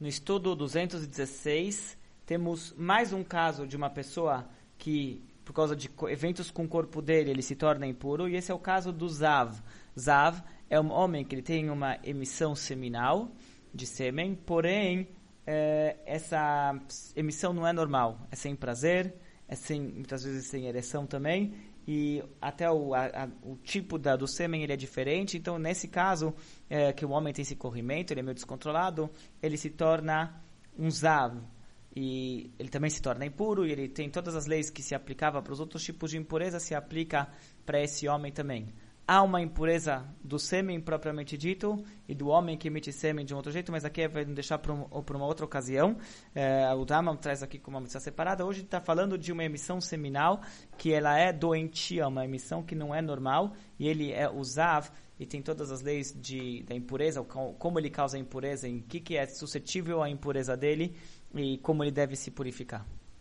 No estudo 216, temos mais um caso de uma pessoa que, por causa de eventos com o corpo dele, ele se torna impuro, e esse é o caso do Zav. Zav é um homem que ele tem uma emissão seminal de sêmen, porém, é, essa emissão não é normal, é sem prazer, é sem, muitas vezes sem ereção também, e até o, a, a, o tipo da, do sêmen ele é diferente. Então, nesse caso, é, que o homem tem esse corrimento, ele é meio descontrolado, ele se torna um zav. E ele também se torna impuro, e ele tem todas as leis que se aplicava para os outros tipos de impureza, se aplica para esse homem também há uma impureza do sêmen propriamente dito e do homem que emite sêmen de um outro jeito, mas aqui vai deixar para um, uma outra ocasião. É, o Dhamma traz aqui como uma missão separada. Hoje está falando de uma emissão seminal que ela é doentia, uma emissão que não é normal e ele é usav e tem todas as leis de, da impureza, como ele causa impureza, em que, que é suscetível à impureza dele e como ele deve se purificar.